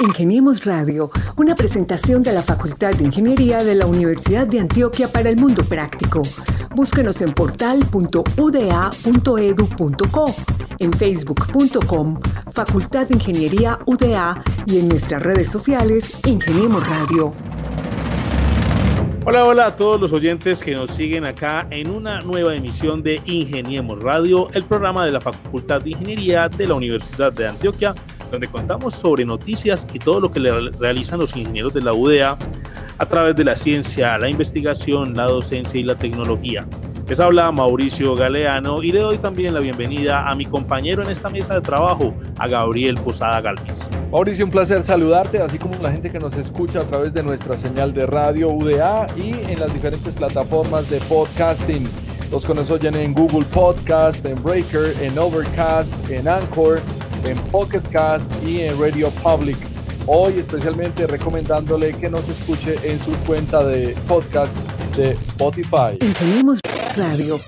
Ingeniemos Radio, una presentación de la Facultad de Ingeniería de la Universidad de Antioquia para el Mundo Práctico. Búsquenos en portal.uda.edu.co, en facebook.com, Facultad de Ingeniería UDA y en nuestras redes sociales Ingeniemos Radio. Hola, hola a todos los oyentes que nos siguen acá en una nueva emisión de Ingeniemos Radio, el programa de la Facultad de Ingeniería de la Universidad de Antioquia, donde contamos sobre noticias y todo lo que realizan los ingenieros de la UDA a través de la ciencia, la investigación, la docencia y la tecnología. Les habla Mauricio Galeano y le doy también la bienvenida a mi compañero en esta mesa de trabajo, a Gabriel Posada Galvis. Mauricio, un placer saludarte, así como la gente que nos escucha a través de nuestra señal de radio UDA y en las diferentes plataformas de podcasting. Los que nos oyen en Google Podcast, en Breaker, en Overcast, en Anchor, en Pocket Cast y en Radio Public. Hoy especialmente recomendándole que nos escuche en su cuenta de podcast de Spotify. Radio.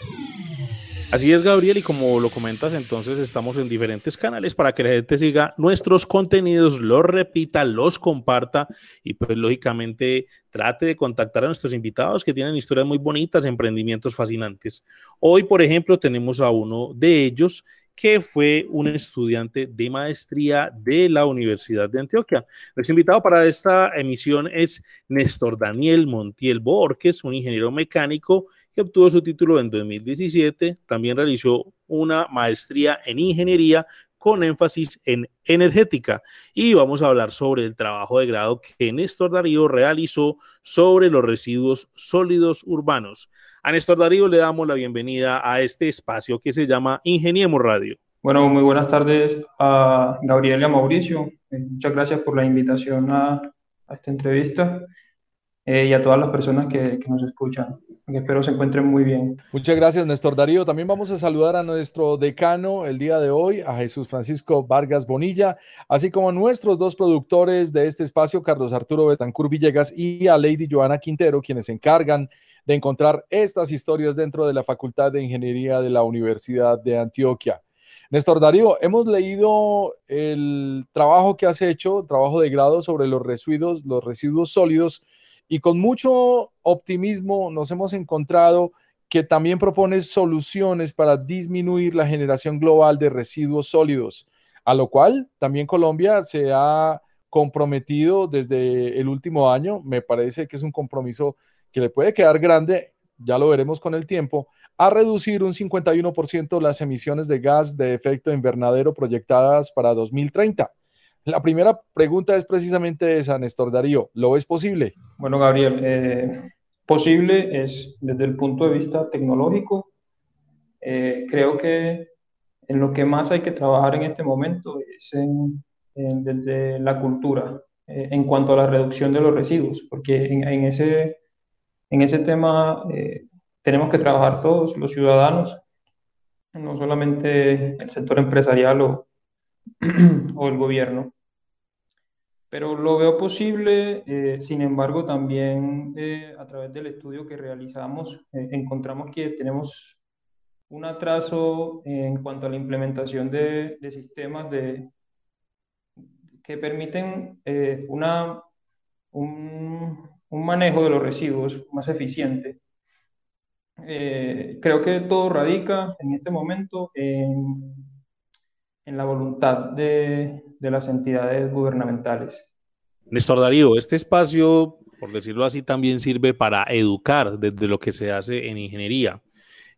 Así es, Gabriel, y como lo comentas, entonces estamos en diferentes canales para que la gente siga nuestros contenidos, los repita, los comparta y pues lógicamente trate de contactar a nuestros invitados que tienen historias muy bonitas, emprendimientos fascinantes. Hoy, por ejemplo, tenemos a uno de ellos que fue un estudiante de maestría de la Universidad de Antioquia. Nuestro invitado para esta emisión es Néstor Daniel Montiel Borges, un ingeniero mecánico que obtuvo su título en 2017. También realizó una maestría en ingeniería con énfasis en energética. Y vamos a hablar sobre el trabajo de grado que Néstor Darío realizó sobre los residuos sólidos urbanos. A Néstor Darío le damos la bienvenida a este espacio que se llama Ingeniemos Radio. Bueno, muy buenas tardes a Gabriel y a Mauricio. Eh, muchas gracias por la invitación a, a esta entrevista. Eh, y a todas las personas que, que nos escuchan. espero se encuentren muy bien. Muchas gracias, Néstor Darío. También vamos a saludar a nuestro decano el día de hoy, a Jesús Francisco Vargas Bonilla, así como a nuestros dos productores de este espacio, Carlos Arturo Betancur Villegas y a Lady Joana Quintero, quienes se encargan de encontrar estas historias dentro de la Facultad de Ingeniería de la Universidad de Antioquia. Néstor Darío, hemos leído el trabajo que has hecho, trabajo de grado sobre los residuos, los residuos sólidos y con mucho optimismo nos hemos encontrado que también propone soluciones para disminuir la generación global de residuos sólidos, a lo cual también Colombia se ha comprometido desde el último año. Me parece que es un compromiso que le puede quedar grande, ya lo veremos con el tiempo, a reducir un 51% las emisiones de gas de efecto invernadero proyectadas para 2030. La primera pregunta es precisamente esa, Néstor Darío. ¿Lo es posible? Bueno, Gabriel, eh, posible es desde el punto de vista tecnológico. Eh, creo que en lo que más hay que trabajar en este momento es en, desde la cultura eh, en cuanto a la reducción de los residuos, porque en, en ese, en ese tema tenemos que trabajar todos los ciudadanos, no solamente el sector empresarial o, o el gobierno. Pero lo veo posible, eh, sin embargo, también eh, a través del estudio que realizamos, eh, encontramos que tenemos un atraso en cuanto a la implementación de, de sistemas de, que permiten una, un, un, manejo de los residuos más eficiente. creo que todo radica en este momento en, en la voluntad de, de las entidades gubernamentales. Néstor Darío, este espacio, por decirlo así, también sirve para educar desde lo que se hace en ingeniería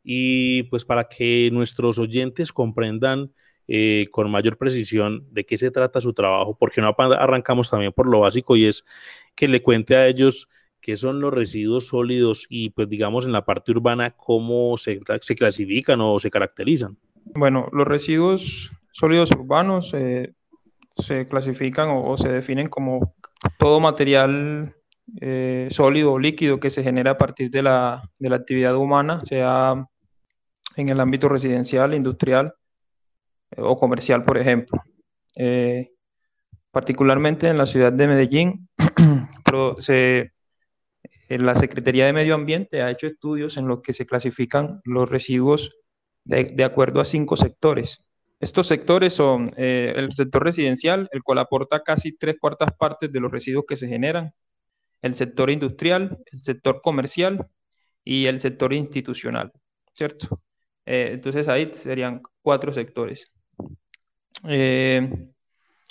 y pues para que nuestros oyentes comprendan eh, con mayor precisión de qué se trata su trabajo, porque no arrancamos también por lo básico y es que le cuente a ellos qué son los residuos sólidos y pues digamos en la parte urbana cómo se, se clasifican o se caracterizan. Bueno, los residuos sólidos urbanos eh, se clasifican o, se definen como todo material eh, sólido o líquido que se genera a partir de la, de la, actividad humana, sea en el ámbito residencial, industrial o comercial, por ejemplo. Eh, particularmente en la ciudad de Medellín, se, la Secretaría de Medio Ambiente ha hecho estudios en los que se clasifican los residuos de, de acuerdo a cinco sectores. estos sectores son eh, el sector residencial, el cual aporta casi tres cuartas partes de los residuos que se generan, el sector industrial, el sector comercial y el sector institucional, ¿cierto? Eh, entonces ahí serían cuatro sectores. Eh,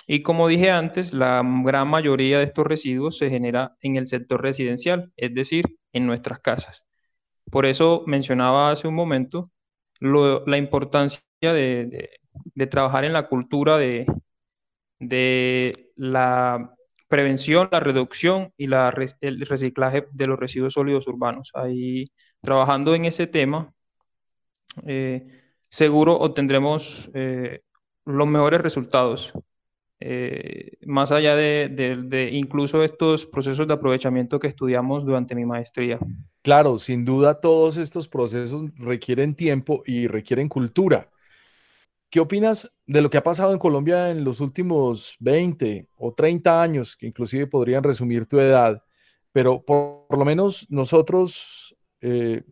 y como dije antes, la gran mayoría de estos residuos se genera en el sector residencial, es decir, en nuestras casas. Por eso mencionaba hace un momento la importancia de, trabajar en la cultura de, de la prevención, la reducción y la, el reciclaje de los residuos sólidos urbanos. Ahí, trabajando en ese tema, eh, seguro obtendremos eh, los mejores resultados, eh, más allá de, incluso estos procesos de aprovechamiento que estudiamos durante mi maestría. Claro, sin duda todos estos procesos requieren tiempo y requieren cultura. ¿Qué opinas de lo que ha pasado en Colombia en los últimos 20 o 30 años, que inclusive podrían resumir tu edad? Pero por, lo menos nosotros, eh,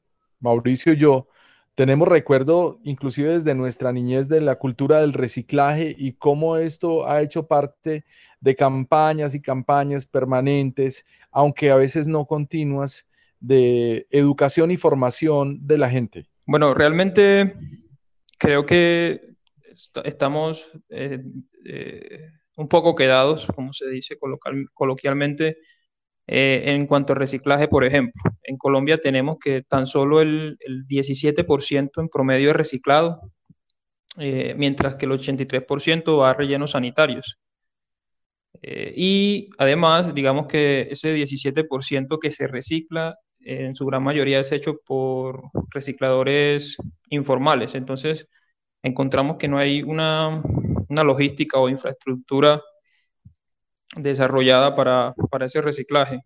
Mauricio y yo, tenemos recuerdo inclusive desde nuestra niñez de la cultura del reciclaje y cómo esto ha hecho parte de campañas y campañas permanentes, aunque a veces no continuas, de educación y formación de la gente. Bueno, realmente creo que estamos eh, eh, un poco quedados, como se dice coloquialmente, eh, en cuanto a reciclaje, por ejemplo. En Colombia tenemos que tan solo el, 17% en promedio es reciclado, mientras que el 83% va a rellenos sanitarios. y además, digamos que ese 17% que se recicla en su gran mayoría es hecho por recicladores informales. Entonces, encontramos que no hay una, logística o infraestructura desarrollada para, ese reciclaje.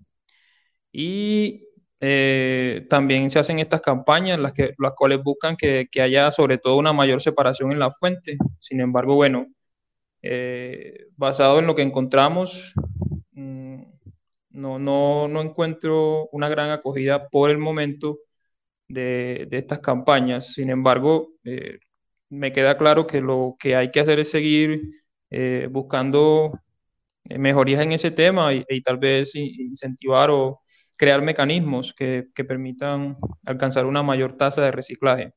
Y eh, también se hacen estas campañas, las, que, las cuales buscan que, haya sobre todo una mayor separación en la fuente. Sin embargo, bueno, eh, basado en lo que encontramos, mm, no, no, encuentro una gran acogida por el momento de, estas campañas. Sin embargo, eh, me queda claro que lo que hay que hacer es seguir buscando mejorías en ese tema y, tal vez incentivar o crear mecanismos que, que, permitan alcanzar una mayor tasa de reciclaje.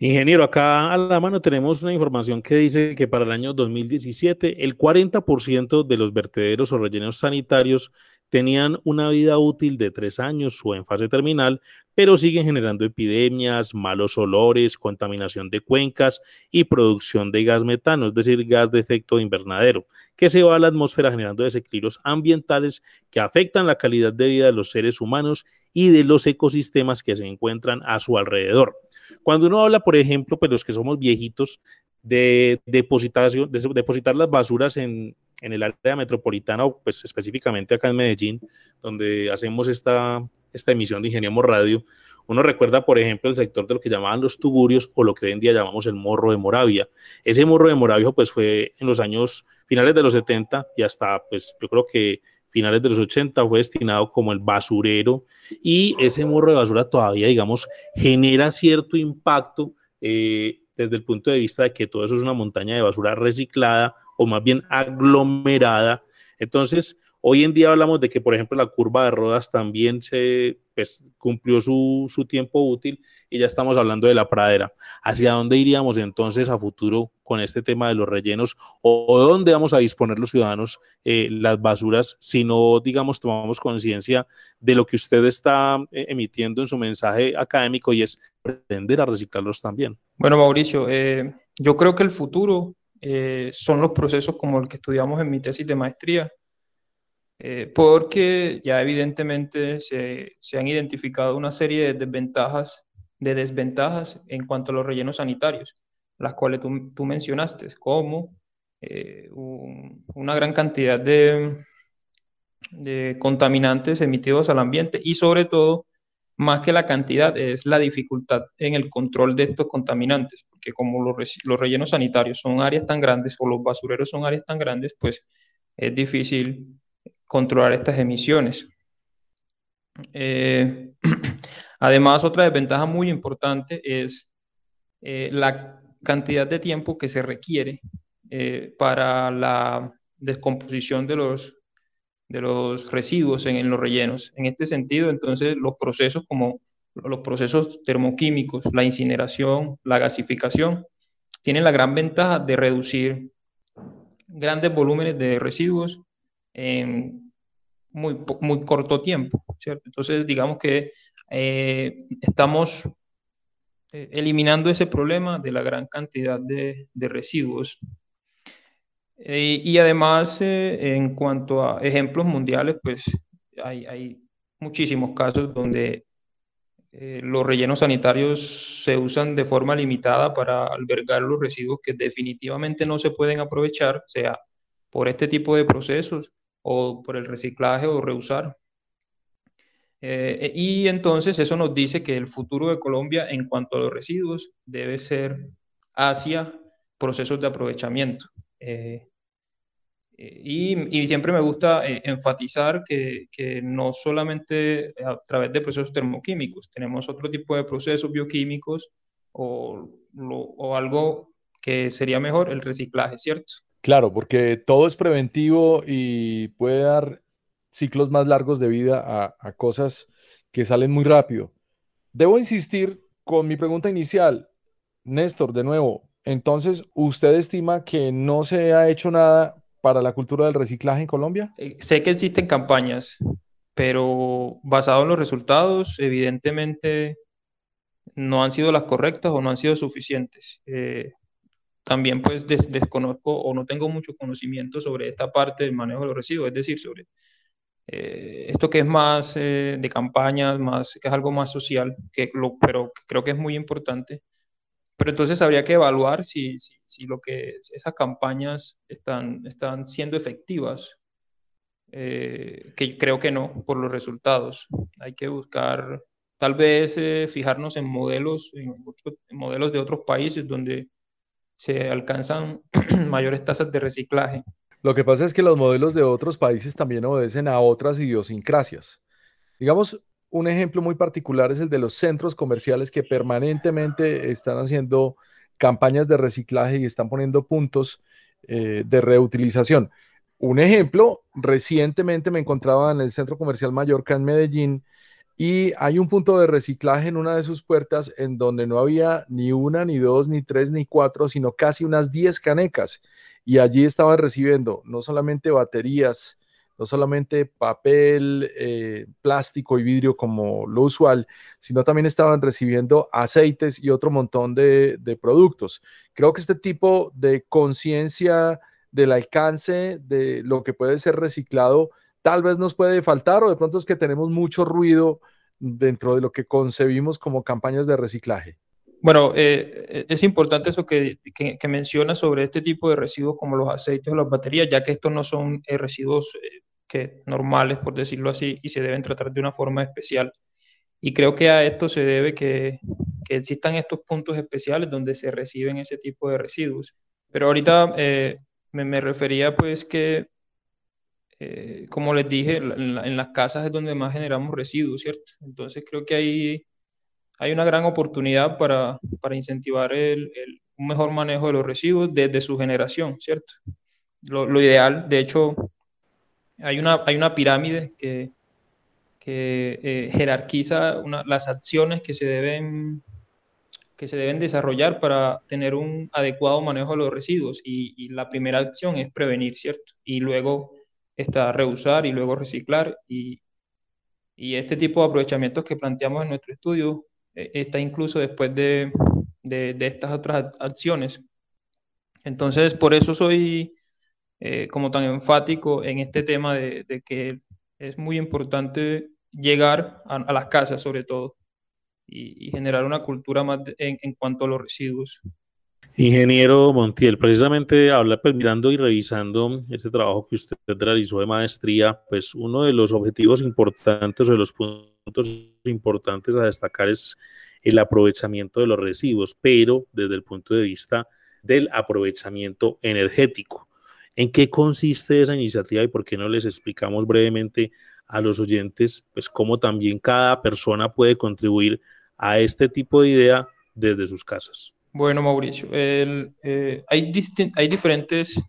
Ingeniero, acá a la mano tenemos una información que dice que para el año 2017 el 40% de los vertederos o rellenos sanitarios tenían una vida útil de tres años o en fase terminal, pero siguen generando epidemias, malos olores, contaminación de cuencas y producción de gas metano, es decir, gas de efecto invernadero, que se va a la atmósfera generando desequilibrios ambientales que afectan la calidad de vida de los seres humanos y de los ecosistemas que se encuentran a su alrededor. Cuando uno habla, por ejemplo, pues los que somos viejitos, de, depositar las basuras en, en el área metropolitana, o pues específicamente acá en Medellín, donde hacemos esta, esta emisión de Ingeniemos Radio, uno recuerda, por ejemplo, el sector de lo que llamaban los tuburios o lo que hoy en día llamamos el morro de Moravia. Ese morro de Moravia, pues fue en los años finales de los 70 y hasta, pues yo creo que finales de los 80 fue destinado como el basurero y ese morro de basura todavía, digamos, genera cierto impacto eh, desde el punto de vista de que todo eso es una montaña de basura reciclada o más bien aglomerada. Entonces, hoy en día hablamos de que, por ejemplo, la curva de rodas también se pues, cumplió su, tiempo útil y ya estamos hablando de la pradera. ¿Hacia dónde iríamos entonces a futuro con este tema de los rellenos o, dónde vamos a disponer los ciudadanos eh, las basuras si no, digamos, tomamos conciencia de lo que usted está eh, emitiendo en su mensaje académico y es pretender a reciclarlos también? Bueno, Mauricio, eh, yo creo que el futuro eh, son los procesos como el que estudiamos en mi tesis de maestría, eh, porque ya evidentemente se, han identificado una serie de desventajas, de desventajas en cuanto a los rellenos sanitarios, las cuales tú, mencionaste, como eh, una gran cantidad de, de contaminantes emitidos al ambiente y sobre todo más que la cantidad, es la dificultad en el control de estos contaminantes, porque como los, rellenos sanitarios son áreas tan grandes o los basureros son áreas tan grandes, pues es difícil controlar estas emisiones. Eh, además, otra desventaja muy importante es eh, la cantidad de tiempo que se requiere eh, para la descomposición de los, de los residuos en, los rellenos. En este sentido, entonces, los procesos como los procesos termoquímicos, la incineración, la gasificación, tienen la gran ventaja de reducir grandes volúmenes de residuos en muy, muy corto tiempo, ¿cierto? Entonces, digamos que eh, estamos eh, eliminando ese problema de la gran cantidad de, de residuos eh, y además, eh, en cuanto a ejemplos mundiales, pues hay, hay muchísimos casos donde eh, los rellenos sanitarios se usan de forma limitada para albergar los residuos que definitivamente no se pueden aprovechar, sea por este tipo de procesos o por el reciclaje o reusar. y entonces eso nos dice que el futuro de Colombia en cuanto a los residuos debe ser hacia procesos de aprovechamiento. Eh, y, y, siempre me gusta eh, enfatizar que, que, no solamente a través de procesos termoquímicos, tenemos otro tipo de procesos bioquímicos o, o algo que sería mejor, el reciclaje, ¿cierto? Claro, porque todo es preventivo y puede dar ciclos más largos de vida a, cosas que salen muy rápido. Debo insistir con mi pregunta inicial. Néstor, de nuevo, entonces, ¿usted estima que no se ha hecho nada para la cultura del reciclaje en Colombia? Eh, sé que existen campañas, pero basado en los resultados, evidentemente no han sido las correctas o no han sido suficientes. Eh, también pues desconozco o no tengo mucho conocimiento sobre esta parte del manejo de los residuos, es decir, sobre eh, esto que es más de campañas, más, que es algo más social, que lo, pero creo que es muy importante pero entonces habría que evaluar si, si, si lo que esas campañas están, están siendo efectivas, eh, que creo que no, por los resultados. Hay que buscar, tal vez eh, fijarnos en modelos, en, modelos de otros países donde se alcanzan mayores tasas de reciclaje. Lo que pasa es que los modelos de otros países también obedecen a otras idiosincrasias. Digamos, un ejemplo muy particular es el de los centros comerciales que permanentemente están haciendo campañas de reciclaje y están poniendo puntos eh, de reutilización. Un ejemplo, recientemente me encontraba en el Centro Comercial Mallorca en Medellín y hay un punto de reciclaje en una de sus puertas en donde no había ni una, ni dos, ni tres, ni cuatro, sino casi unas 10 canecas. Y allí estaban recibiendo no solamente baterías, no solamente papel, eh, plástico y vidrio como lo usual, sino también estaban recibiendo aceites y otro montón de, productos. Creo que este tipo de conciencia del alcance de lo que puede ser reciclado tal vez nos puede faltar o de pronto es que tenemos mucho ruido dentro de lo que concebimos como campañas de reciclaje. Bueno, eh, es importante eso que, que, menciona sobre este tipo de residuos como los aceites o las baterías, ya que estos no son eh, residuos que normales, por decirlo así, y se deben tratar de una forma especial. Y creo que a esto se debe que, que existan estos puntos especiales donde se reciben ese tipo de residuos. Pero ahorita eh, me, refería pues que, eh, como les dije, en, las casas es donde más generamos residuos, ¿cierto? Entonces creo que hay, hay una gran oportunidad para, para incentivar el, el, un mejor manejo de los residuos desde su generación, ¿cierto? Lo, lo ideal, de hecho, hay una, hay una pirámide que, que eh, jerarquiza las acciones que se, deben, que se deben desarrollar para tener un adecuado manejo de los residuos. Y, la primera acción es prevenir, ¿cierto? Y luego está reusar y luego reciclar. Y, y este tipo de aprovechamientos que planteamos en nuestro estudio eh, está incluso después de, de, estas otras acciones. Entonces, por eso soy eh, como tan enfático en este tema de, que es muy importante llegar a, las casas sobre todo y, generar una cultura más en, cuanto a los residuos. Ingeniero Montiel, precisamente habla, pues, mirando y revisando este trabajo que usted realizó de maestría, pues uno de los objetivos importantes o de los puntos importantes a destacar es el aprovechamiento de los residuos, pero desde el punto de vista del aprovechamiento energético. ¿En qué consiste esa iniciativa y por qué no les explicamos brevemente a los oyentes, pues cómo también cada persona puede contribuir a este tipo de idea desde sus casas? Bueno, Mauricio, eh, hay, diferentes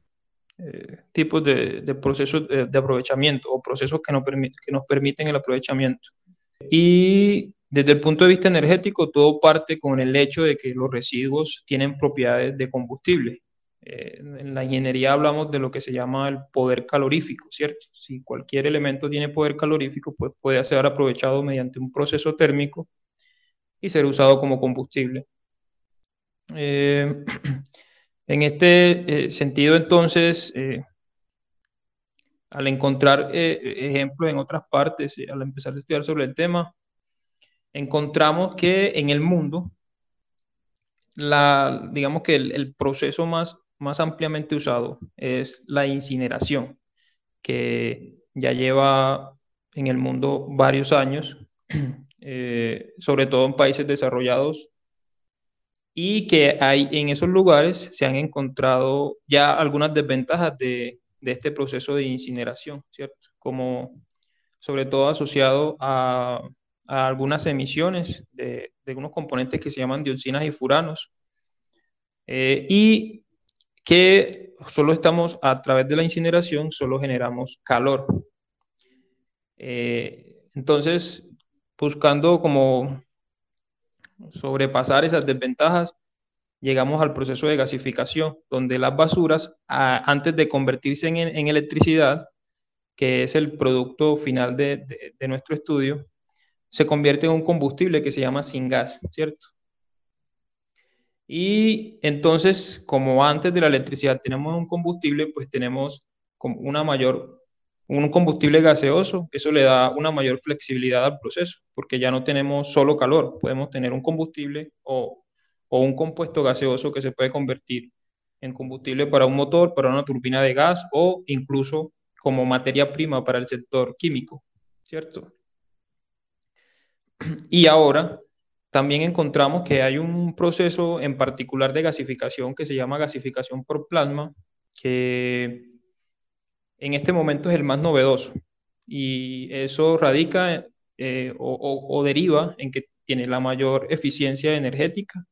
eh, tipos de, de procesos de, aprovechamiento o procesos que nos, que nos permiten el aprovechamiento. Y desde el punto de vista energético, todo parte con el hecho de que los residuos tienen propiedades de combustible. Eh, en la ingeniería hablamos de lo que se llama el poder calorífico, ¿cierto? Si cualquier elemento tiene poder calorífico, pues puede ser aprovechado mediante un proceso térmico y ser usado como combustible. Eh, en este eh, sentido, entonces, al encontrar ejemplos en otras partes, al empezar a estudiar sobre el tema, encontramos que en el mundo, la, digamos que el proceso más más ampliamente usado es la incineración, que ya lleva en el mundo varios años, eh, sobre todo en países desarrollados, y que hay en esos lugares se han encontrado ya algunas desventajas de, este proceso de incineración, ¿cierto? Como sobre todo asociado a, algunas emisiones de, de, unos componentes que se llaman dioxinas y furanos. Eh, y que solo estamos a través de la incineración, solo generamos calor. Eh, entonces, buscando como sobrepasar esas desventajas, llegamos al proceso de gasificación, donde las basuras, antes de convertirse en, electricidad, que es el producto final de, de nuestro estudio, se convierte en un combustible que se llama sin gas, ¿cierto? Y entonces, como antes de la electricidad tenemos un combustible, pues tenemos una mayor, un combustible gaseoso, eso le da una mayor flexibilidad al proceso, porque ya no tenemos solo calor, podemos tener un combustible o, o un compuesto gaseoso que se puede convertir en combustible para un motor, para una turbina de gas o incluso como materia prima para el sector químico, ¿cierto? Y ahora también encontramos que hay un proceso en particular de gasificación que se llama gasificación por plasma, que en este momento es el más novedoso. Y eso radica eh, o, deriva en que tiene la mayor eficiencia energética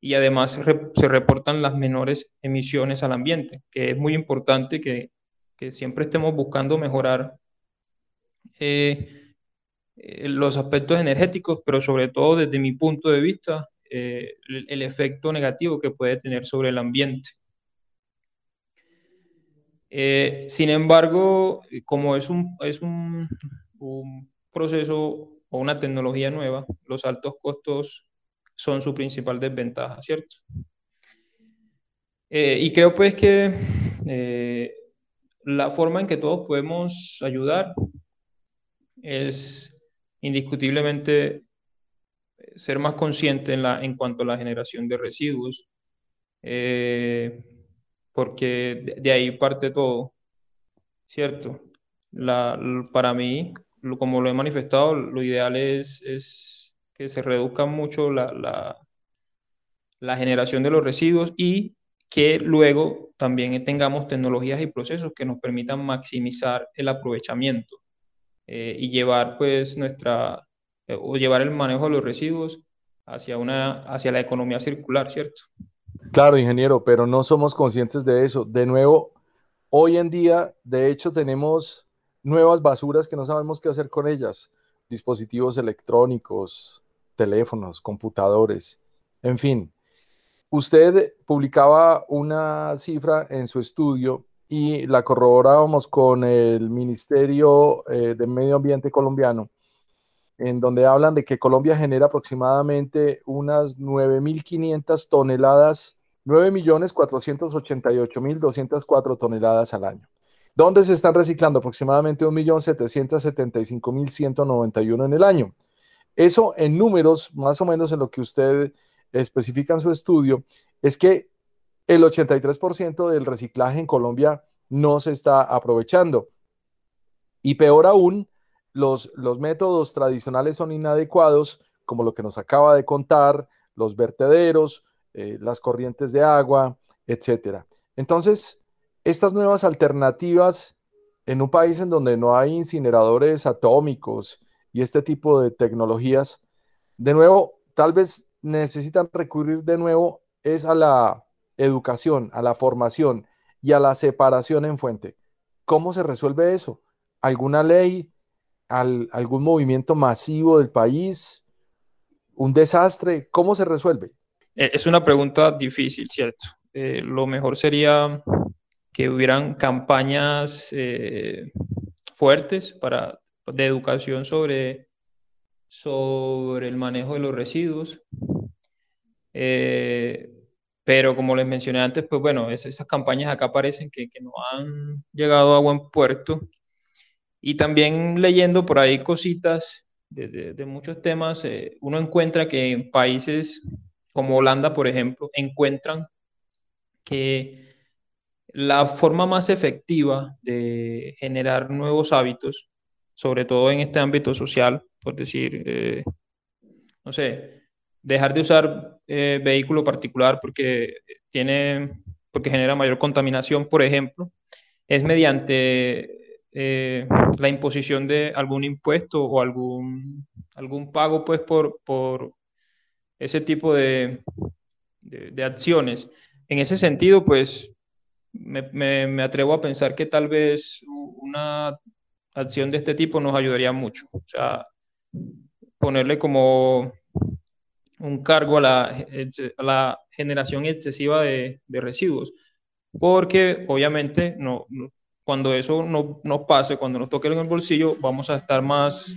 y además se reportan las menores emisiones al ambiente, que es muy importante que, siempre estemos buscando mejorar. Eh, eh, los aspectos energéticos, pero sobre todo desde mi punto de vista, el, efecto negativo que puede tener sobre el ambiente. Eh, sin embargo, como es un, es un, proceso o una tecnología nueva, los altos costos son su principal desventaja, ¿cierto? y creo pues que la forma en que todos podemos ayudar es indiscutiblemente eh, ser más consciente en, la, en cuanto a la generación de residuos, eh, porque de, ahí parte todo, ¿cierto? La, para mí, como lo he manifestado, lo ideal es, es que se reduzca mucho la, la, la generación de los residuos y que luego también tengamos tecnologías y procesos que nos permitan maximizar el aprovechamiento. Eh, y llevar pues nuestra, eh, o llevar el manejo de los residuos hacia, una, hacia la economía circular, ¿cierto? Claro, ingeniero, pero no somos conscientes de eso. De nuevo, hoy en día, de hecho, tenemos nuevas basuras que no sabemos qué hacer con ellas. Dispositivos electrónicos, teléfonos, computadores, en fin. Usted publicaba una cifra en su estudio y la corroborábamos con el Ministerio eh, de Medio Ambiente colombiano, en donde hablan de que Colombia genera aproximadamente unas 9.500 toneladas, 9.488.204 toneladas al año. ¿Dónde se están reciclando? Aproximadamente 1.775.191 en el año. Eso en números, más o menos en lo que usted especifica en su estudio, es que el 83% del reciclaje en Colombia no se está aprovechando. Y peor aún, los, los métodos tradicionales son inadecuados, como lo que nos acaba de contar, los vertederos, eh, las corrientes de agua, etc. Entonces, estas nuevas alternativas en un país en donde no hay incineradores atómicos y este tipo de tecnologías, de nuevo, tal vez necesitan recurrir de nuevo es a la educación, a la formación y a la separación en fuente. ¿Cómo se resuelve eso? ¿Alguna ley? ¿Algún movimiento masivo del país? ¿Un desastre? ¿Cómo se resuelve? Eh, es una pregunta difícil, ¿cierto? Eh, lo mejor sería que hubieran campañas eh, fuertes para, de educación sobre, sobre el manejo de los residuos. pero como les mencioné antes, pues bueno, esas campañas acá parecen que no han llegado a buen puerto. Y también leyendo por ahí cositas de, de, muchos temas, uno encuentra que en países como Holanda, por ejemplo, encuentran que la forma más efectiva de generar nuevos hábitos, sobre todo en este ámbito social, por decir, eh, no sé, dejar de usar eh, vehículo particular porque tiene, porque genera mayor contaminación, por ejemplo, es mediante eh, la imposición de algún impuesto o algún, algún pago, pues, por, por ese tipo de, de, acciones. En ese sentido, pues me, me, atrevo a pensar que tal vez una acción de este tipo nos ayudaría mucho. O sea, ponerle como un cargo a la, a la generación excesiva de, de, residuos. Porque obviamente no, cuando eso no nos pase, cuando nos toque en el bolsillo, vamos a estar más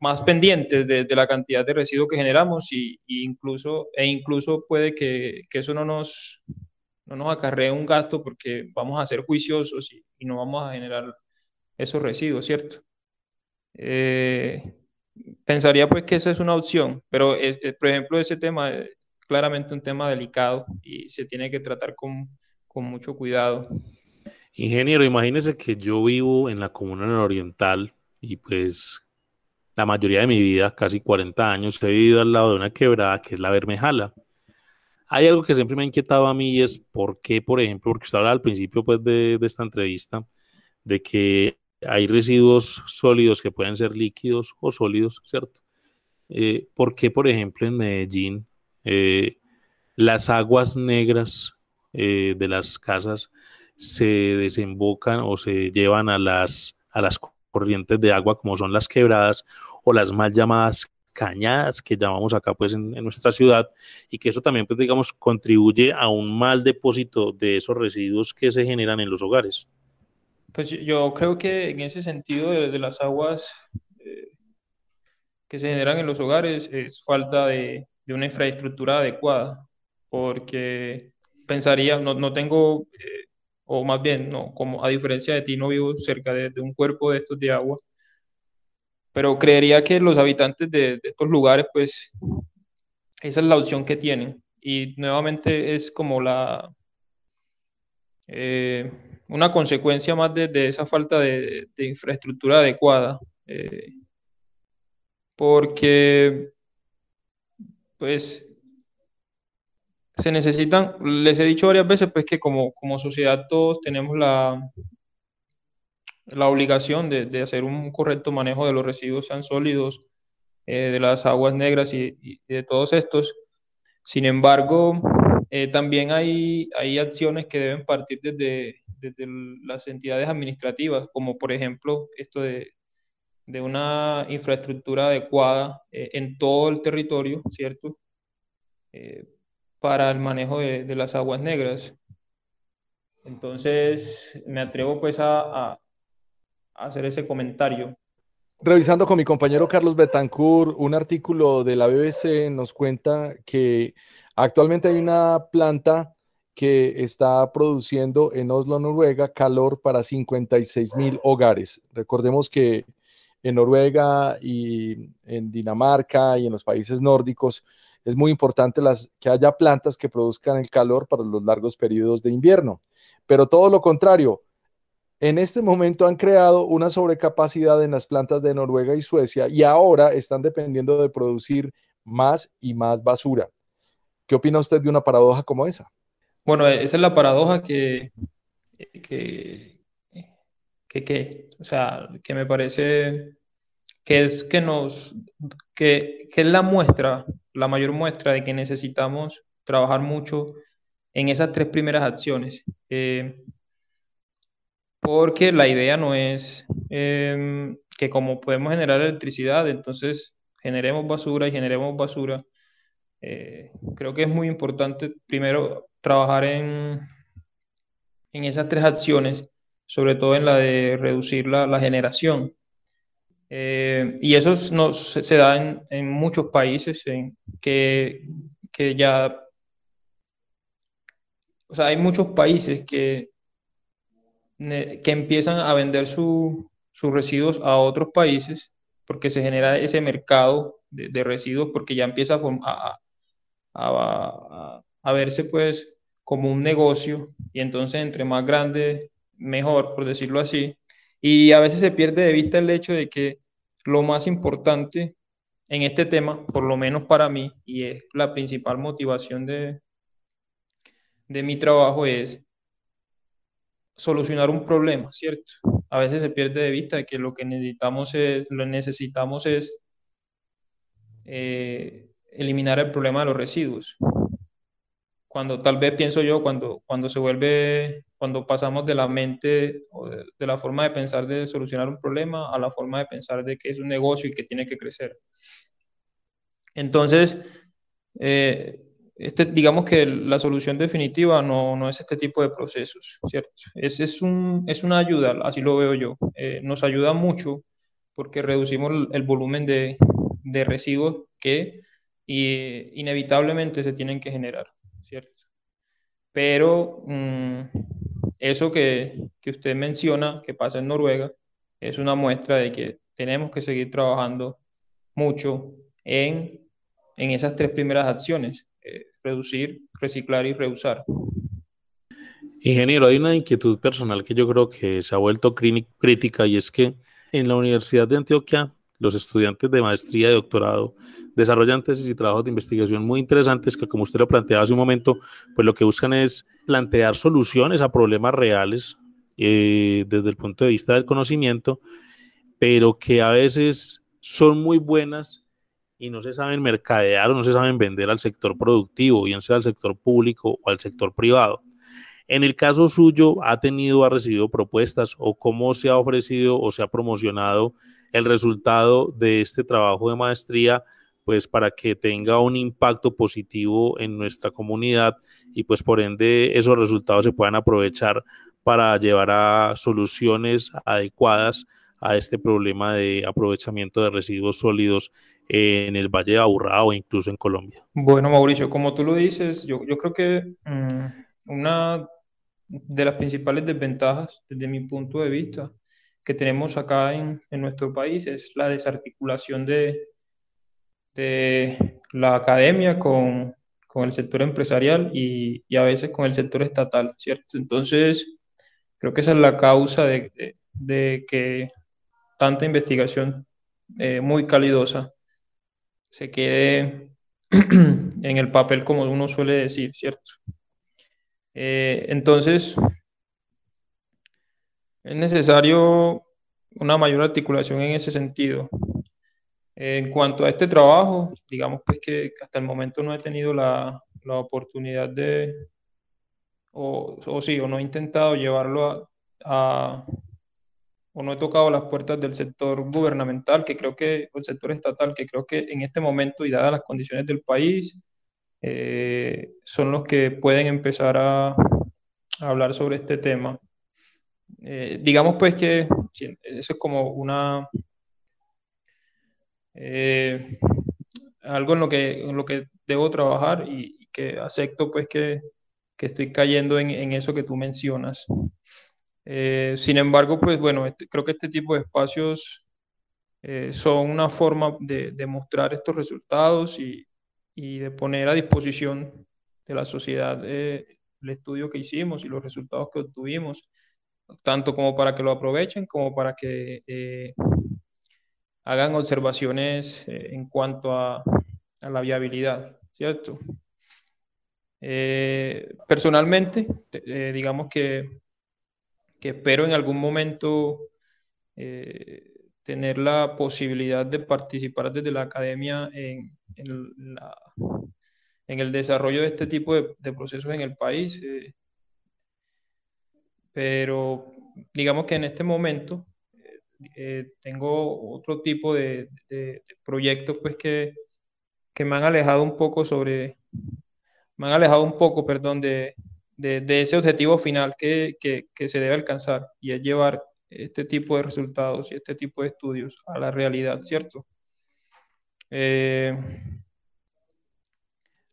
más pendientes de, la cantidad de residuos que generamos y, incluso, e incluso puede que, eso no nos, no nos acarree un gasto porque vamos a ser juiciosos y, no vamos a generar esos residuos, ¿cierto? Eh, pensaría pues que esa es una opción, pero es, por ejemplo ese tema es claramente un tema delicado y se tiene que tratar con, con mucho cuidado. Ingeniero, imagínese que yo vivo en la comuna nororiental y pues la mayoría de mi vida, casi 40 años, he vivido al lado de una quebrada que es la Bermejala. Hay algo que siempre me ha inquietado a mí y es por qué, por ejemplo, porque usted hablaba al principio pues, de, esta entrevista, de que hay residuos sólidos que pueden ser líquidos o sólidos, ¿cierto? Eh, ¿Por qué, por ejemplo, en Medellín eh, las aguas negras eh, de las casas se desembocan o se llevan a las, a las corrientes de agua como son las quebradas o las mal llamadas cañadas que llamamos acá pues en, nuestra ciudad y que eso también pues digamos contribuye a un mal depósito de esos residuos que se generan en los hogares. Pues yo creo que en ese sentido de, las aguas eh, que se generan en los hogares es falta de, una infraestructura adecuada porque pensaría, no, no tengo eh, o más bien, no, como a diferencia de ti, no vivo cerca de, un cuerpo de estos de agua, pero creería que los habitantes de, estos lugares, pues, esa es la opción que tienen. Y nuevamente es como la, eh, una consecuencia más de, esa falta de, infraestructura adecuada. Eh, porque, pues, se necesitan, les he dicho varias veces, pues que como, como sociedad todos tenemos la, la obligación de, de hacer un correcto manejo de los residuos, sean sólidos, eh, de las aguas negras y, de todos estos. Sin embargo, eh, también hay, hay acciones que deben partir desde, desde las entidades administrativas, como por ejemplo esto de, de una infraestructura adecuada eh, en todo el territorio, ¿cierto? Para el manejo de, las aguas negras. Entonces, me atrevo pues a, hacer ese comentario. Revisando con mi compañero Carlos Betancourt, un artículo de la BBC nos cuenta que actualmente hay una planta que está produciendo en Oslo, Noruega, calor para 56 mil hogares. Recordemos que en Noruega y en Dinamarca y en los países nórdicos es muy importante que haya plantas que produzcan el calor para los largos periodos de invierno. Pero todo lo contrario, en este momento han creado una sobrecapacidad en las plantas de Noruega y Suecia y ahora están dependiendo de producir más y más basura. ¿Qué opina usted de una paradoja como esa? Bueno, esa es la paradoja que, que, que, o sea, que me parece que es que nos, que, es la muestra la mayor muestra de que necesitamos trabajar mucho en esas tres primeras acciones. Eh, porque la idea no es em, que como podemos generar electricidad, entonces generemos basura y generemos basura. Eh, creo que es muy importante primero trabajar en, en esas tres acciones, sobre todo en la de reducir la, generación. Eh, y eso no, se, da en, en, muchos países en que, que ya, o sea, hay muchos países que que empiezan a vender sus residuos a otros países porque se genera ese mercado de, residuos porque ya empieza a, a, a, verse pues como un negocio y entonces entre más grande mejor por decirlo así y a veces se pierde de vista el hecho de que lo más importante en este tema por lo menos para mí y es la principal motivación de, de mi trabajo es solucionar un problema, ¿cierto? A veces se pierde de vista que lo que necesitamos es, lo necesitamos es eh, eliminar el problema de los residuos. Cuando tal vez pienso yo, cuando, cuando se vuelve, cuando pasamos de la mente o de, la forma de pensar de solucionar un problema a la forma de pensar de que es un negocio y que tiene que crecer. Entonces, eh, este, digamos que la solución definitiva no, no, es este tipo de procesos, ¿cierto? Es, es, un, es una ayuda, así lo veo yo. Eh, nos ayuda mucho porque reducimos el, volumen de, de, residuos que inevitablemente se tienen que generar, ¿cierto? Pero mm, eso que, que usted menciona, que pasa en Noruega, es una muestra de que tenemos que seguir trabajando mucho en, en esas tres primeras acciones eh, reducir, reciclar y reusar. Ingeniero, hay una inquietud personal que yo creo que se ha vuelto crítica y es que en la Universidad de Antioquia los estudiantes de maestría y doctorado desarrollan tesis y trabajos de investigación muy interesantes que, como usted lo planteaba hace un momento, pues lo que buscan es plantear soluciones a problemas reales eh, desde el punto de vista del conocimiento, pero que a veces son muy buenas y no se saben mercadear o no se saben vender al sector productivo, bien sea al sector público o al sector privado. En el caso suyo, ¿ha tenido ha recibido propuestas o cómo se ha ofrecido o se ha promocionado el resultado de este trabajo de maestría, pues para que tenga un impacto positivo en nuestra comunidad y pues por ende esos resultados se puedan aprovechar para llevar a soluciones adecuadas a este problema de aprovechamiento de residuos sólidos en el Valle de Aburrá o incluso en Colombia. Bueno, Mauricio, como tú lo dices, yo, yo creo que mm, una de las principales desventajas desde mi punto de vista que tenemos acá en, en nuestro país es la desarticulación de, de la academia con, con, el sector empresarial y, y, a veces con el sector estatal, ¿cierto? Entonces, creo que esa es la causa de, de, que tanta investigación eh, muy calidosa se quede en el papel como uno suele decir, ¿cierto? Eh, entonces, es necesario una mayor articulación en ese sentido. En cuanto a este trabajo, digamos pues que hasta el momento no he tenido la, la oportunidad de, o, o, sí, o no he intentado llevarlo a, o no he tocado las puertas del sector gubernamental, que creo que, o el sector estatal, que creo que en este momento y dadas las condiciones del país, eh, son los que pueden empezar a, hablar sobre este tema. Eh, digamos pues que eso es como una... Eh, algo en lo que, en lo que debo trabajar y, que acepto pues que, que estoy cayendo en, en, eso que tú mencionas. Eh, sin embargo, pues bueno, este, creo que este tipo de espacios eh, son una forma de, de, mostrar estos resultados y, y, de poner a disposición de la sociedad eh, el estudio que hicimos y los resultados que obtuvimos, tanto como para que lo aprovechen como para que hagan observaciones en cuanto a, a, la viabilidad, ¿cierto? personalmente, digamos que que espero en algún momento eh, tener la posibilidad de participar desde la academia en, en, en el desarrollo de este tipo de, procesos en el país. Eh, pero digamos que en este momento eh, tengo otro tipo de, proyectos pues que, que, me han alejado un poco sobre, me han alejado un poco, perdón, de, ese objetivo final que, que, se debe alcanzar y es llevar este tipo de resultados y este tipo de estudios a la realidad, ¿cierto? Eh,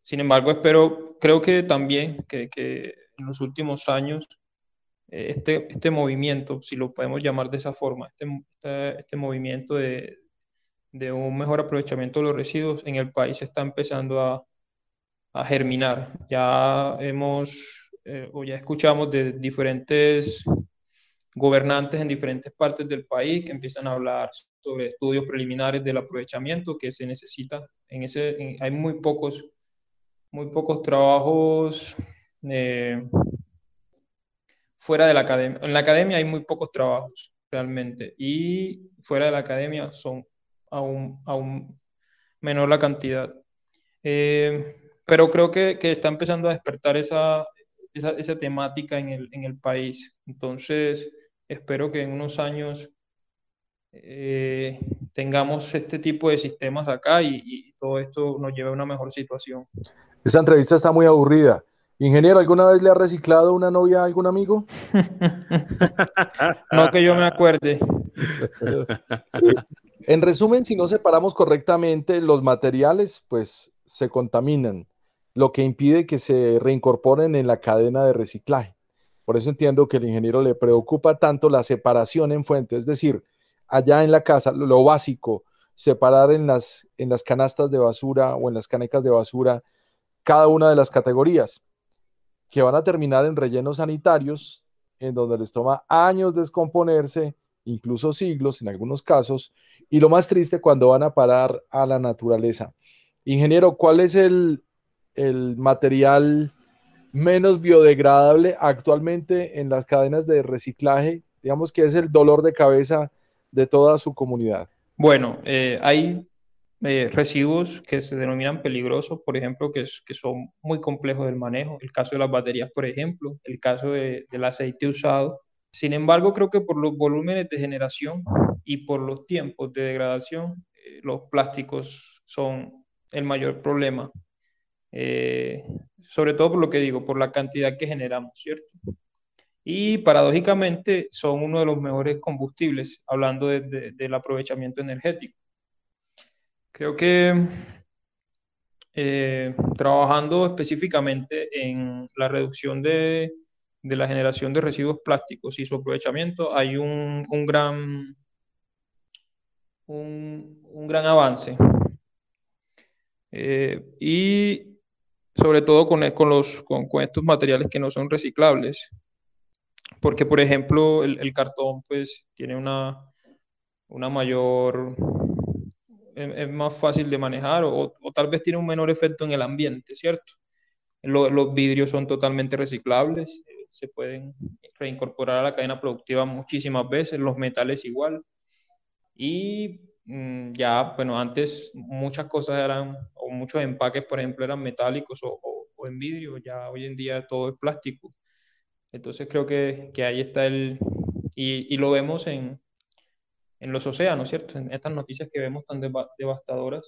sin embargo, espero, creo que también que, que en los últimos años este, este movimiento, si lo podemos llamar de esa forma, este, este, este movimiento de, de, un mejor aprovechamiento de los residuos en el país está empezando a, a germinar. Ya hemos eh, o ya escuchamos de diferentes gobernantes en diferentes partes del país que empiezan a hablar sobre estudios preliminares del aprovechamiento que se necesita. En ese, hay muy pocos, muy pocos trabajos eh, fuera de la academia. En la academia hay muy pocos trabajos realmente y fuera de la academia son aún, aún menor la cantidad. Eh, pero creo que, que, está empezando a despertar esa, esa, esa temática en el, en el, país. Entonces, espero que en unos años eh, tengamos este tipo de sistemas acá y, y, todo esto nos lleve a una mejor situación. Esta entrevista está muy aburrida. Ingeniero, ¿alguna vez le ha reciclado una novia a algún amigo? no que yo me acuerde. en resumen, si no separamos correctamente los materiales, pues se contaminan, lo que impide que se reincorporen en la cadena de reciclaje. Por eso entiendo que el ingeniero le preocupa tanto la separación en fuente, es decir, allá en la casa, lo básico, separar en las, en las canastas de basura o en las canecas de basura cada una de las categorías que van a terminar en rellenos sanitarios, en donde les toma años descomponerse, incluso siglos en algunos casos, y lo más triste cuando van a parar a la naturaleza. Ingeniero, ¿cuál es el, el material menos biodegradable actualmente en las cadenas de reciclaje? Digamos que es el dolor de cabeza de toda su comunidad. Bueno, eh, hay eh, residuos que se denominan peligrosos, por ejemplo, que, que, son muy complejos del manejo. El caso de las baterías, por ejemplo, el caso de, del aceite usado. Sin embargo, creo que por los volúmenes de generación y por los tiempos de degradación, eh, los plásticos son el mayor problema. Eh, sobre todo por lo que digo, por la cantidad que generamos, ¿cierto? Y paradójicamente son uno de los mejores combustibles, hablando de, de, del aprovechamiento energético. Creo que eh, trabajando específicamente en la reducción de, de, la generación de residuos plásticos y su aprovechamiento, hay un, un gran, un, un, gran avance. Eh, y sobre todo con, con los, con, con, estos materiales que no son reciclables. Porque, por ejemplo, el, el cartón pues, tiene una, una mayor es, más fácil de manejar o, tal vez tiene un menor efecto en el ambiente, ¿cierto? los vidrios son totalmente reciclables, se pueden reincorporar a la cadena productiva muchísimas veces, los metales igual. Y mm, ya, bueno, antes muchas cosas eran, o muchos empaques, por ejemplo, eran metálicos o, o, en vidrio, ya hoy en día todo es plástico. Entonces creo que, que ahí está el, y, y lo vemos en, en los océanos, ¿cierto? En estas noticias que vemos tan devastadoras,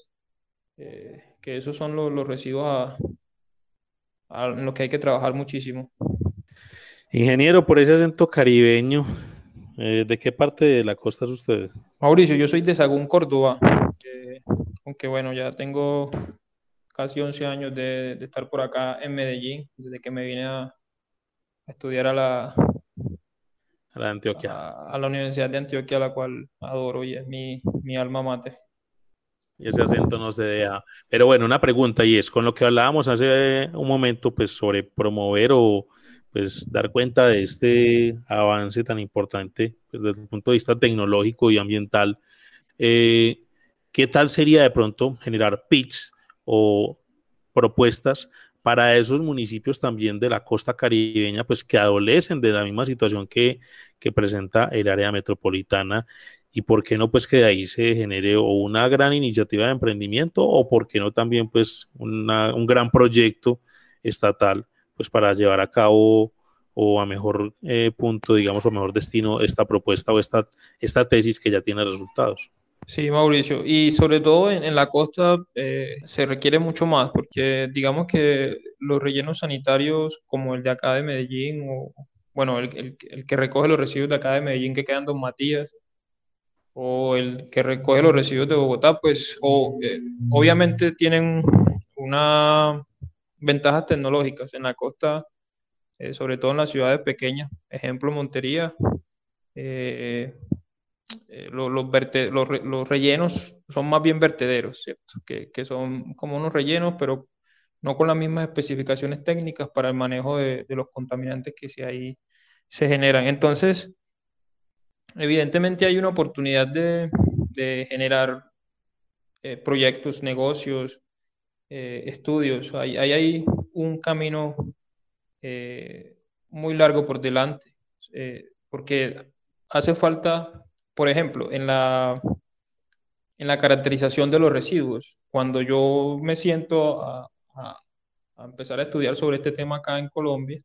eh, que esos son los, los residuos a, a, en los que hay que trabajar muchísimo. Ingeniero, por ese acento caribeño, eh, ¿de qué parte de la costa es usted? Mauricio, yo soy de Sagún, Córdoba, eh, aunque bueno, ya tengo casi 11 años de, de, estar por acá en Medellín, desde que me vine a estudiar a la, a la Antioquia. A, la Universidad de Antioquia, la cual adoro y es mi, mi alma mate. Y ese acento no se deja. Pero bueno, una pregunta y es con lo que hablábamos hace un momento, pues sobre promover o pues dar cuenta de este avance tan importante pues, desde el punto de vista tecnológico y ambiental. Eh, ¿Qué tal sería de pronto generar pitch o propuestas para esos municipios también de la costa caribeña, pues que adolecen de la misma situación que, que presenta el área metropolitana y por qué no pues que de ahí se genere o una gran iniciativa de emprendimiento o por qué no también pues un gran proyecto estatal pues para llevar a cabo o a mejor eh, punto, digamos, o mejor destino esta propuesta o esta, esta tesis que ya tiene resultados. Sí, Mauricio, y sobre todo en, la costa eh, se requiere mucho más, porque digamos que los rellenos sanitarios como el de acá de Medellín, o bueno, el, el, que recoge los residuos de acá de Medellín que quedan Don Matías, o el que recoge los residuos de Bogotá, pues o, eh, obviamente tienen una ventajas tecnológicas en la costa, eh, sobre todo en las ciudades pequeñas, ejemplo Montería, eh, los, los, rellenos son más bien vertederos. Que, que, son como unos rellenos, pero no con las mismas especificaciones técnicas para el manejo de, de los contaminantes que se ahí se generan. Entonces, evidentemente hay una oportunidad de, generar eh, proyectos, negocios, eh, estudios. Hay, hay, un camino muy largo por delante, porque hace falta, por ejemplo, en la, en la caracterización de los residuos. Cuando yo me siento a, a empezar a estudiar sobre este tema acá en Colombia,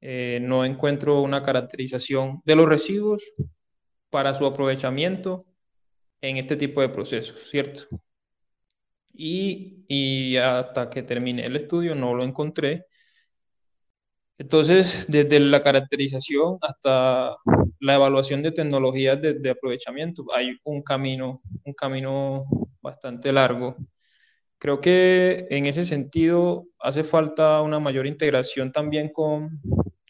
eh, no encuentro una caracterización de los residuos para su aprovechamiento en este tipo de procesos, ¿cierto? Y, y hasta que terminé el estudio no lo encontré. Entonces, desde la caracterización hasta la evaluación de tecnologías de, de, aprovechamiento, hay un camino, un camino bastante largo. Creo que en ese sentido hace falta una mayor integración también con,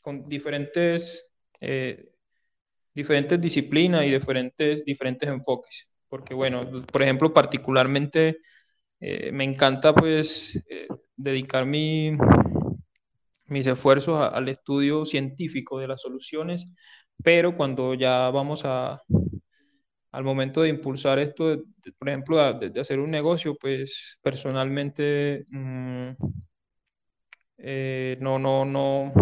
con diferentes, eh, diferentes disciplinas y diferentes, diferentes enfoques. Porque, bueno, por ejemplo, particularmente eh, me encanta pues eh, dedicar mi, mis esfuerzos al estudio científico de las soluciones, pero cuando ya vamos a, al momento de impulsar esto, por ejemplo, de, hacer un negocio, pues personalmente mm, no, no, no,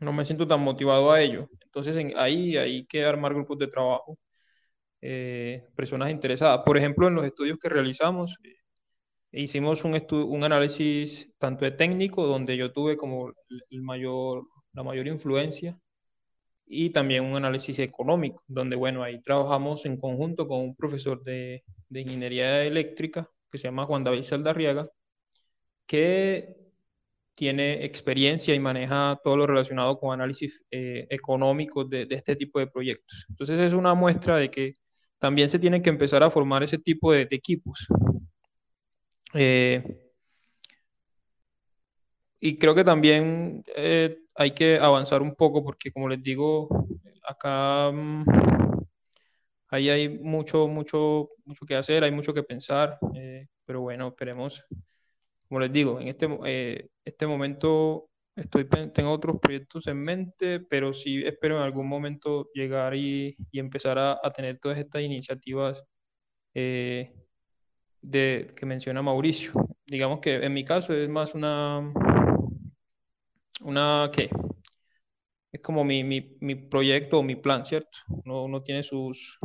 no me siento tan motivado a ello. Entonces ahí hay que armar grupos de trabajo, eh, personas interesadas. Por ejemplo, en los estudios que realizamos, eh, hicimos un, un análisis tanto de técnico, donde yo tuve como el mayor, la mayor influencia, y también un análisis económico, donde, bueno, ahí trabajamos en conjunto con un profesor de, de ingeniería eléctrica que se llama Juan David Saldarriaga, que tiene experiencia y maneja todo lo relacionado con análisis eh, económicos de, este tipo de proyectos. Entonces es una muestra de que también se tienen que empezar a formar ese tipo de, equipos. Eh, y creo que también eh, hay que avanzar un poco porque, como les digo, acá mm, ahí hay mucho, mucho, mucho que hacer, hay mucho que pensar, pero bueno, esperemos. Como les digo, en este, eh, este momento estoy, tengo otros proyectos en mente, pero sí espero en algún momento llegar y, y empezar a, a, tener todas estas iniciativas eh, de, que menciona Mauricio. Digamos que en mi caso es más una, una ¿qué? Es como mi, mi, mi proyecto o mi plan, ¿cierto? Uno, tiene sus,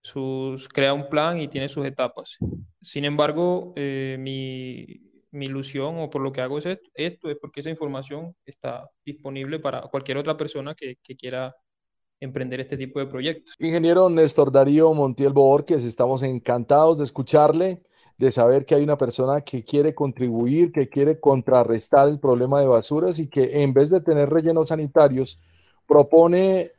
sus, crea un plan y tiene sus etapas. Sin embargo, eh, mi, mi, ilusión o por lo que hago es esto, esto, es porque esa información está disponible para cualquier otra persona que, que quiera emprender este tipo de proyectos. Ingeniero Néstor Darío Montiel Borges, estamos encantados de escucharle, de saber que hay una persona que quiere contribuir, que quiere contrarrestar el problema de basuras y que en vez de tener rellenos sanitarios, propone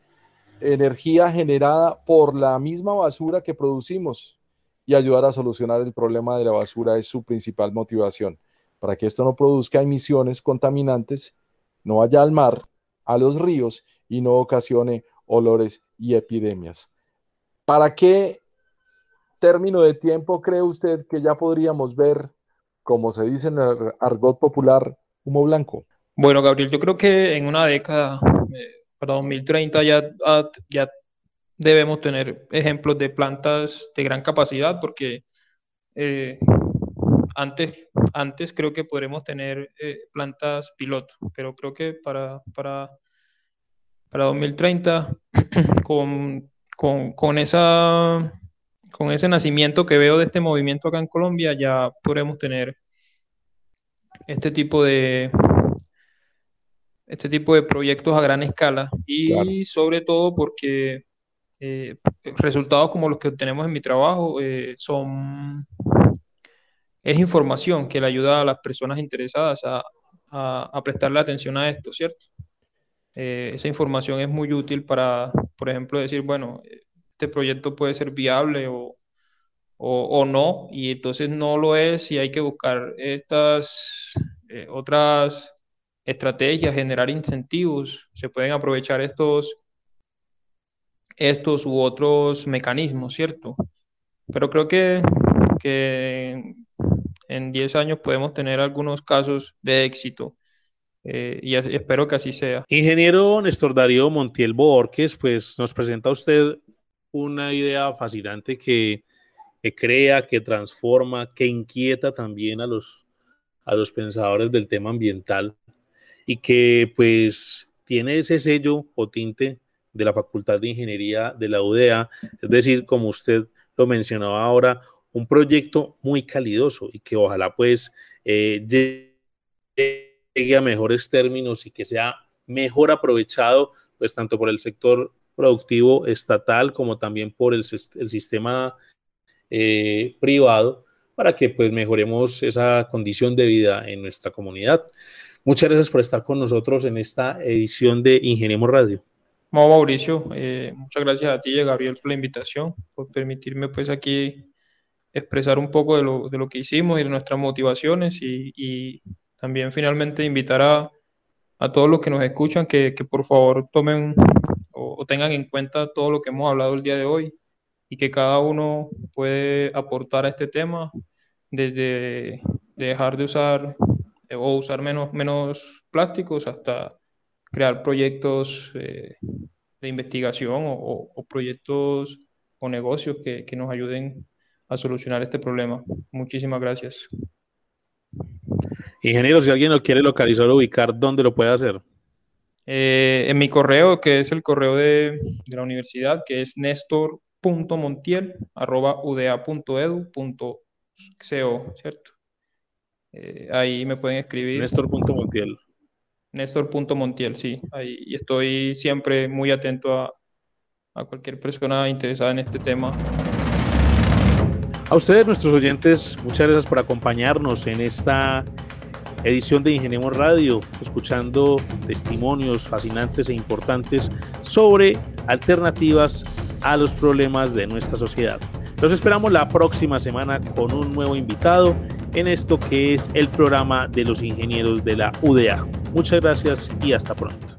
energía generada por la misma basura que producimos y ayudar a solucionar el problema de la basura es su principal motivación. Para que esto no produzca emisiones contaminantes, no vaya al mar, a los ríos y no ocasione olores y epidemias. ¿Para qué término de tiempo cree usted que ya podríamos ver, como se dice en el argot popular, humo blanco? Bueno, Gabriel, yo creo que en una década eh, para 2030 ya, ah, ya debemos tener ejemplos de plantas de gran capacidad porque eh, antes antes creo que podremos tener eh, plantas piloto, pero creo que para, para, para 2030, con, con, con, esa, con ese nacimiento que veo de este movimiento acá en Colombia, ya podremos tener este tipo de, este tipo de proyectos a gran escala y sobre todo porque eh, resultados como los que obtenemos en mi trabajo eh, son es información que le ayuda a las personas interesadas a, a, prestarle atención a esto, ¿cierto? Eh, esa información es muy útil para, por ejemplo, decir, bueno, este proyecto puede ser viable o, o, no, y entonces no lo es y hay que buscar estas otras estrategias, generar incentivos, se pueden aprovechar estos, estos u otros mecanismos, ¿cierto? Pero creo que, que en 10 años podemos tener algunos casos de éxito. Eh, y espero que así sea. Ingeniero Néstor Darío Montiel Borges, pues nos presenta usted una idea fascinante que, que, crea, que transforma, que inquieta también a los, a los pensadores del tema ambiental y que pues tiene ese sello o tinte de la Facultad de Ingeniería de la UDA, es decir, como usted lo mencionaba ahora, un proyecto muy calidoso y que ojalá pues eh, llegue a mejores términos y que sea mejor aprovechado pues tanto por el sector productivo estatal como también por el, el sistema eh, privado para que pues mejoremos esa condición de vida en nuestra comunidad. Muchas gracias por estar con nosotros en esta edición de Ingeniemos Radio. Mauricio, eh, muchas gracias a ti y a Gabriel por la invitación, por permitirme pues aquí expresar un poco de lo, de lo que hicimos y de nuestras motivaciones y, y también finalmente invitar a, a, todos los que nos escuchan que, que por favor tomen o, o, tengan en cuenta todo lo que hemos hablado el día de hoy y que cada uno puede aportar a este tema desde dejar de usar o usar menos, menos plásticos hasta crear proyectos eh, de investigación o, o, proyectos o negocios que, que, nos ayuden a solucionar este problema. Muchísimas gracias. Ingeniero, si alguien lo quiere localizar o ubicar, ¿dónde lo puede hacer? Eh, en mi correo, que es el correo de, de la universidad, que es nestor.montiel.uda.edu.co, ¿cierto? Eh, ahí me pueden escribir. Néstor.montiel. Néstor.montiel, sí. Ahí estoy siempre muy atento a, a cualquier persona interesada en este tema. A ustedes, nuestros oyentes, muchas gracias por acompañarnos en esta edición de Ingeniemos Radio, escuchando testimonios fascinantes e importantes sobre alternativas a los problemas de nuestra sociedad. Los esperamos la próxima semana con un nuevo invitado en esto que es el programa de los ingenieros de la UDA. Muchas gracias y hasta pronto.